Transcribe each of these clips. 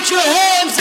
put your hands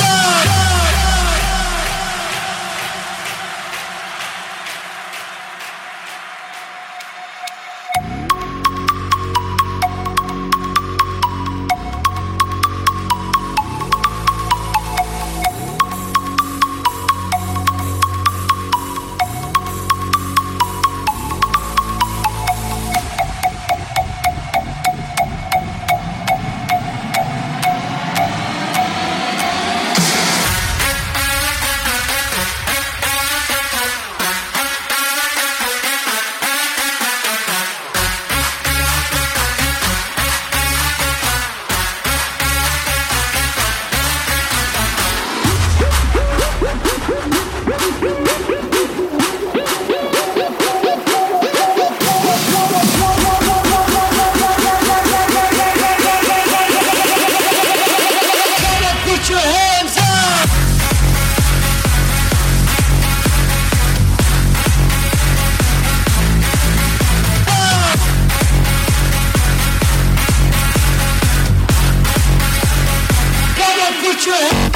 put your hands